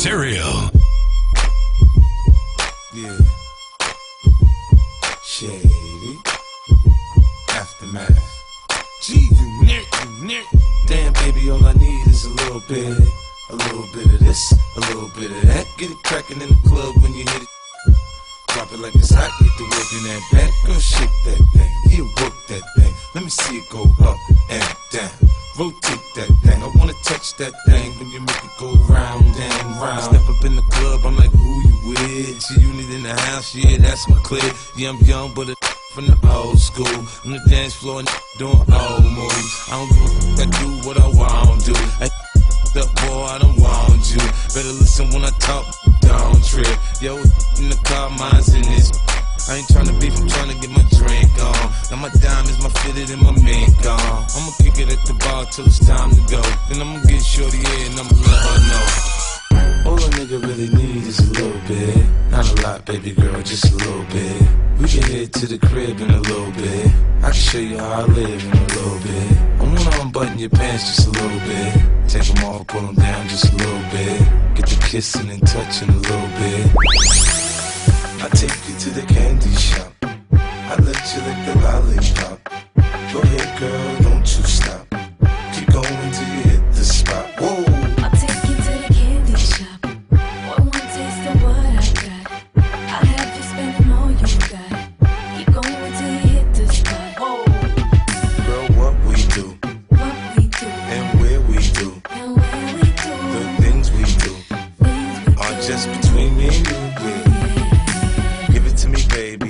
C-Real. Yeah. Shady. Aftermath. G-Unit, you nick. Damn, baby, all I need is a little bit. A little bit of this, a little bit of that. Get it crackin' in the club when you hit it. Drop it like it's hot, get the work in that back. Girl, shake that thing, yeah, work that thing. Let me see it go up and down. Rotate that thing, I wanna touch that thing when you make it go round and round. Step up in the club, I'm like, who you with? See you need in the house, yeah, that's my clear. Yeah, I'm young, but a from the old school. On the dance floor, and doing old moves. I don't give a fuck, do what I want to. I up, boy, I don't want you. Better listen when I talk, don't trip. Yo, in the car, mine's in this. I ain't tryna beef, I'm tryna get my drink on. Now my diamonds, my fitted, and my till it's time to go. Then I'ma get shorty here and I'ma let her know. All a nigga really need is a little bit. Not a lot, baby girl, just a little bit. We can head to the crib in a little bit. I can show you how I live in a little bit. I wanna unbutton your pants just a little bit. Take them off, pull them down just a little bit. Get the kissing and touching a little bit. I take you to the candy shop. I let you lick the lollipop. Go ahead, girl, baby.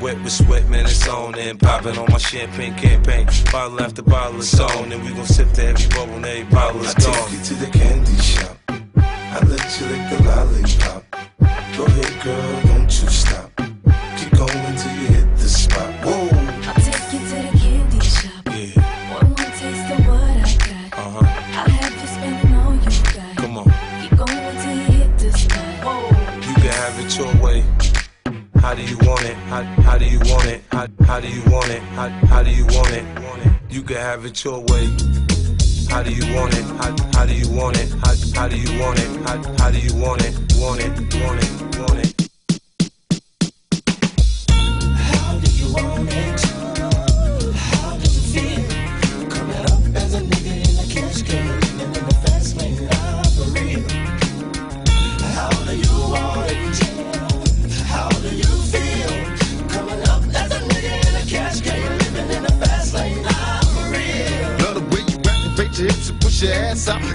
Wet with sweat, man, it's on and popping on my champagne campaign. Bottle after bottle is on, and we gon' sip to every bubble and every bottle is gone. I take you to the candy shop. I let you lick the lollipop. Go ahead, girl, How do you want it? How, how do you want it? How, how do you want it? How, how do you want it? You can have it your way. How do you want it? How, how do you want it? How, how do you want it? How, how do you want it? Want it? Want it? Want it?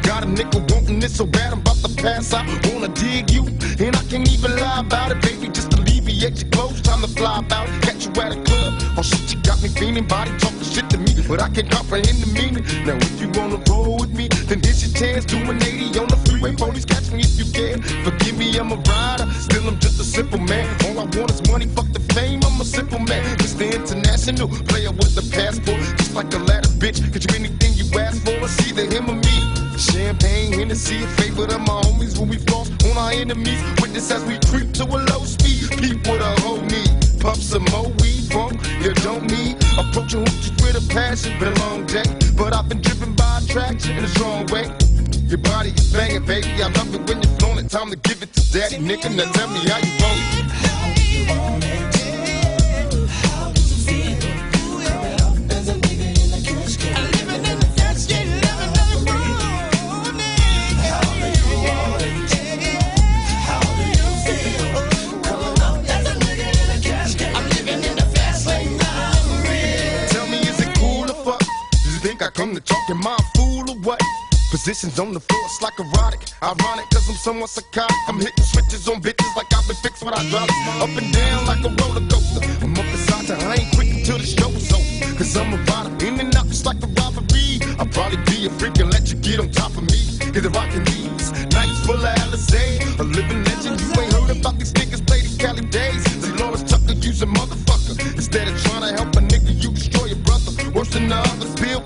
Got a nickel wanting this so bad I'm about to pass out. Wanna dig you, and I can't even lie about it, baby. Just alleviate your clothes, time to fly about. Catch you at a club, oh shit, you got me feeling. Body talking shit to me, but I can't comprehend the meaning. Now if you wanna roll with me, then here's your chance. Do an 80 on the freeway, police catch me if you can. Forgive me, I'm a rider, still I'm just a simple man. All I want is money, fuck the fame. I'm a simple man, Mr. International player with a passport, just like a ladder, bitch. Cause you Champagne, Hennessy, a favorite of my homies when we floss on our enemies. Witness as we creep to a low speed. Peep with a whole need. Pump some more weed, bump, you don't need. Approaching hoochies with a passion, been a long day. But I've been driven by attraction in a strong way. Your body is banging, baby. I love it when you're flowing it. Time to give it to daddy, nigga. Now tell me how you want it. Tell Positions on the force like erotic. Ironic, cause I'm somewhat psychotic. I'm hitting switches on bitches like I've been fixed when I drop Up and down like a roller coaster. I'm up inside to I ain't quick until the show's over. Cause I'm a rider, in and out just like a robbery. I'll probably be a freak and let you get on top of me. Get the rockin' knees, nights full of Alizé. A living legend, you ain't heard about these niggas play these Cali days. Delores Tucker, use a motherfucker. Instead of trying to help a nigga, you destroy your brother. Worse than the others, Bill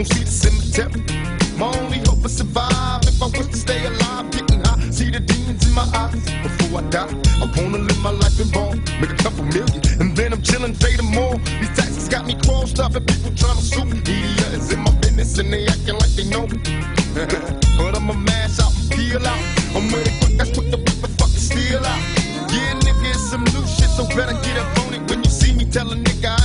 Gonna see the cemetery. My only hope is survive. If I was to stay alive, getting high, see the demons in my eyes. Before I die, I wanna live my life in ball, make a couple million, and then I'm chilling, pay more. These taxes got me crossed up, and people trying to sue me. Media is in my business, and they acting like they know me. but I'ma mash out and peel out. I'm ready quick, that's quick to rip and fucking steal out. Yeah, nigga, it's some new shit, so better get up on it. When you see me, tell a nigga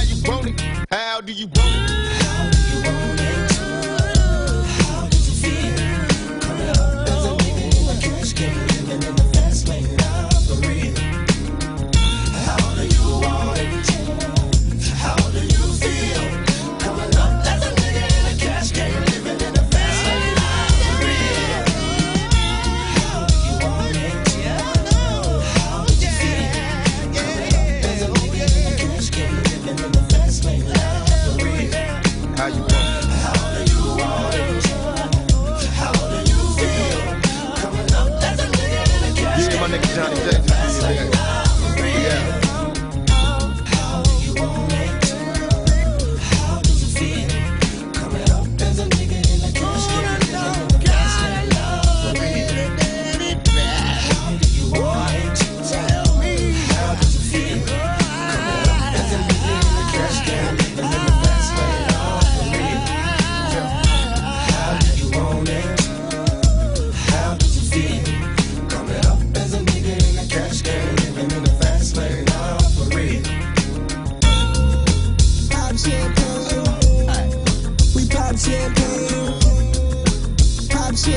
We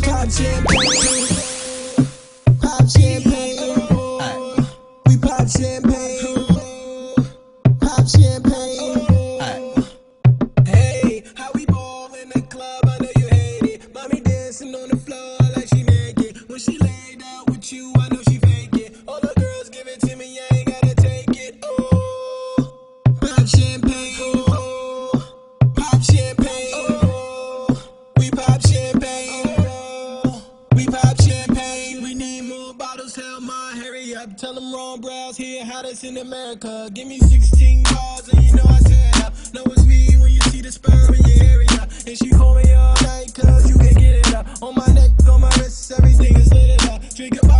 pop champagne. Hottest in America. Give me 16 bars and you know I said up. Know it's me when you see the sperm in your area. And she call me all night cause you can get it up. On my neck, on my wrist, everything is lit it up. Drinking bottles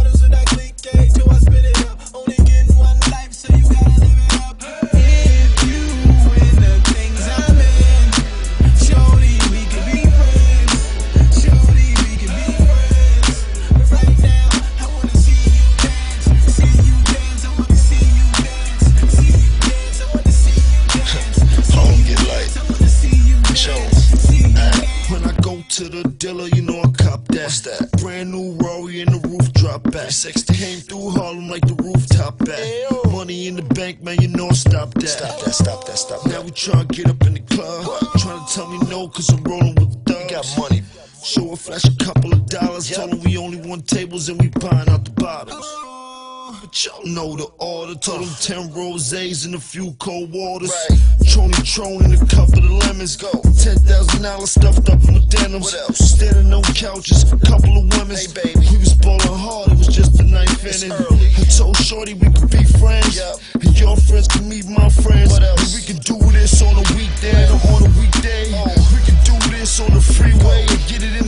back. 360. Came through Harlem like the rooftop back. Money in the bank, man, you know I stop that. Stop that, stop that, stop Now that. we tryna get know the order. Told them 10 rosés and a few cold waters. Right. Trony Tron and a couple of the lemons. Go. $10,000 stuffed up in the denims. What else? Standing on couches, couple of women. Hey, baby. We was ballin' hard, it was just the ninth inning. I told Shorty we could be friends. Yep. And your friends can meet my friends. What else? And we can do this on a weekend or on a weekday. Oh. We can do this on the freeway and get it in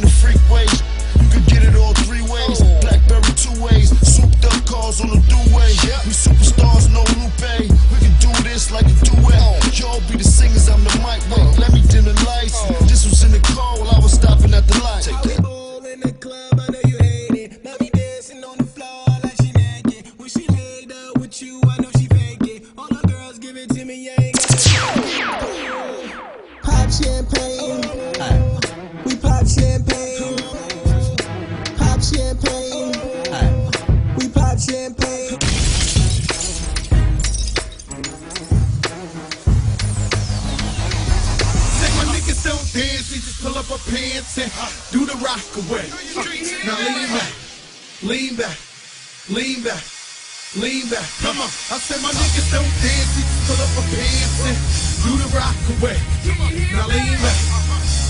pants and do the rock away. Now lean back, lean back, lean back. Lean back, come on. I said my niggas don't dance, we just pull up our pants and do the rock away. Now lean back,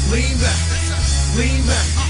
lean back, lean back,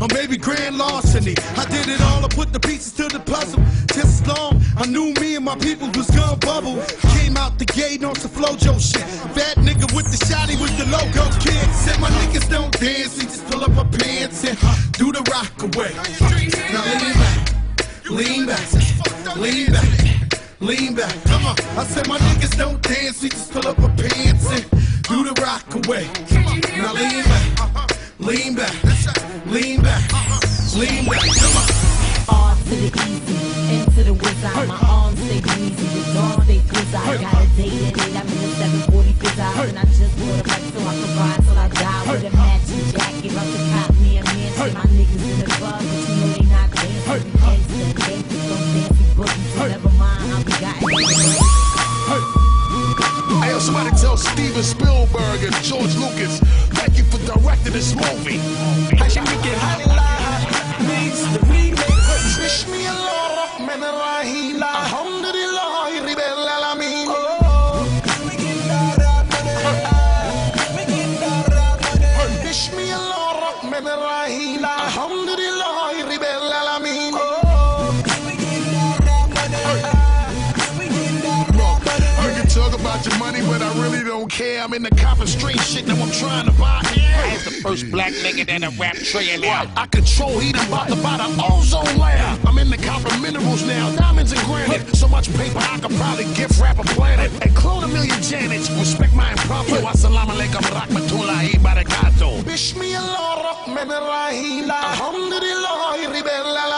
or maybe grand larceny. I did it all, I put the pieces to the puzzle. Just as long, I knew me and my people was gonna bubble. Came out the gate on some Flo-Jo shit. Fat nigga with the shotty with the logo kid. Said my niggas don't dance, they just pull up my pants and do the rock away. Now lean back, lean back, lean back. Lean back, come on. I said my niggas don't dance, we just pull up our pants and do the rock away. Now lean back, lean back, lean back, uh-huh. lean back, come on. R to the easy, N to the wizard. My arms stay greasy, the dawn stay glizzy. I got a date at 8, I'm in the 740 fizz And I just bought a bike so I can ride till I die with a matching jacket. About to cop me a mansion. My niggas in the club, but you know they not dancing. Gangsta, gangsta, some fancy boogie. So never mind how we got it. Hey, somebody tell Steven Spielberg and George Lucas, thank you directed this movie. How? money, but I really don't care. I'm in the copper street shit, now I'm trying to buy air. As the first black nigga that a rap trillionaire. I control heat, I'm about to buy the ozone layer. I'm in the copper minerals now, diamonds and granite. So much paper, I could probably gift rap a planet. And clone a million Janets, respect my impromptu. Assalamu alaikum, rahmatullahi barakato. Bishmi Allah, rahman rahim, alhamdulillah, ribelala.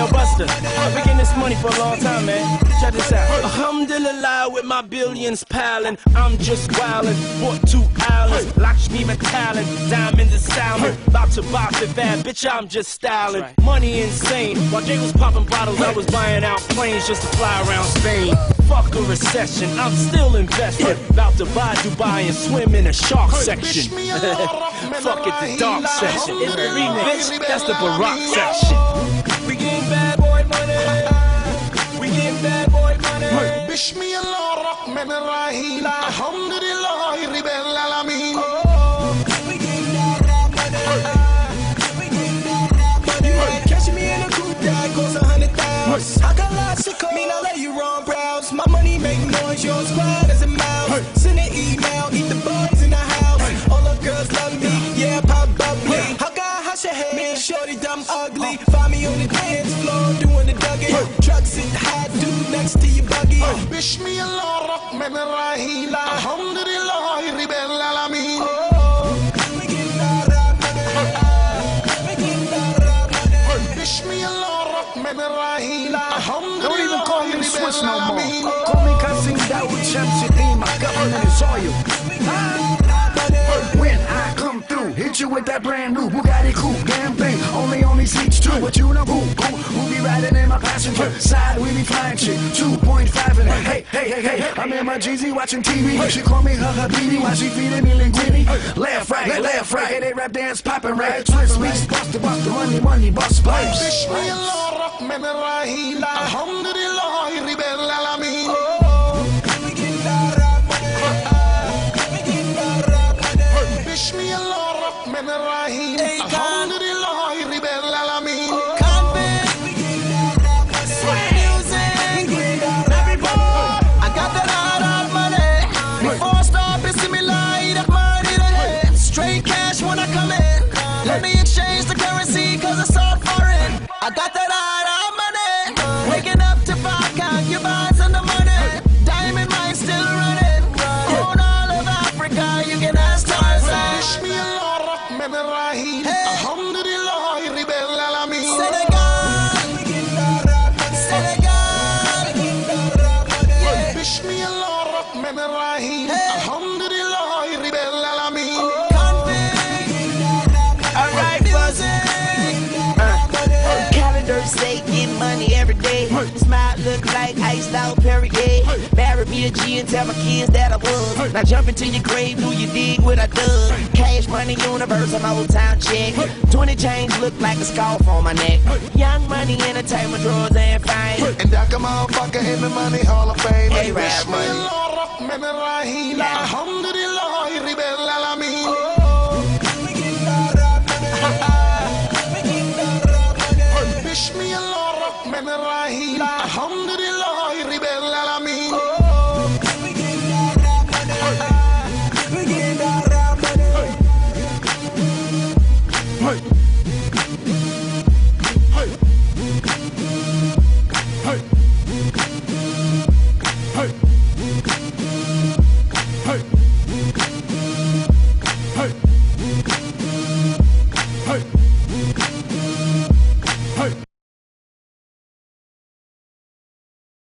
Yo, Busta, I've been getting this money for a long time, man. Check this out. Alhamdulillah, with my billions piling, I'm just wildin'. Bought two islands, Lakshmi Metallic, diamond and salmon. About to buy fit fat, bitch, I'm just styling. Money insane. While Jay was popping bottles, I was buying out planes just to fly around Spain. Fuck a recession, I'm still invested. About to buy Dubai and swim in a shark section. Fuck it, the dark section. It's the remix, that's the Barack section. Steve Baggy بسم الله الرحمن الرحيم الحمد لله رب العالمين Don't even call me Swizz no more. Call me Kasim Daoud Shamsi Dima Government is oil? you with that brand new Bugatti coupe, damn thing. Only on these seats too. But you know who? Who? Who be riding in my passenger side? We be flying shit. 2.5 and hey, hey, hey, hey, hey. I'm in my Jeezy watching TV. She call me her habibi while she feeding me linguine. Left, right, left, right. Hey, they rap dance popping right. Twist, mix, bust the bust the money, money, bust pipes. بسم الله الرحمن الرحيم الحمد لله رب العالمين Marry me a G and tell my kids that I was. Now jump into your grave, do you dig what I done? Cash money universe, I'm old town check. 20 chains look like a scarf on my neck. Young money entertainment drawers and fame. And Dr. Motherfucker in the Money Hall of Fame. Hey, rap money. Bismillahirrahmanirrahim. Alhamdulillah, Rabbil Alamin. Oh. Bismillahirrahmanirrahim. Alhamdulillah, Rabbil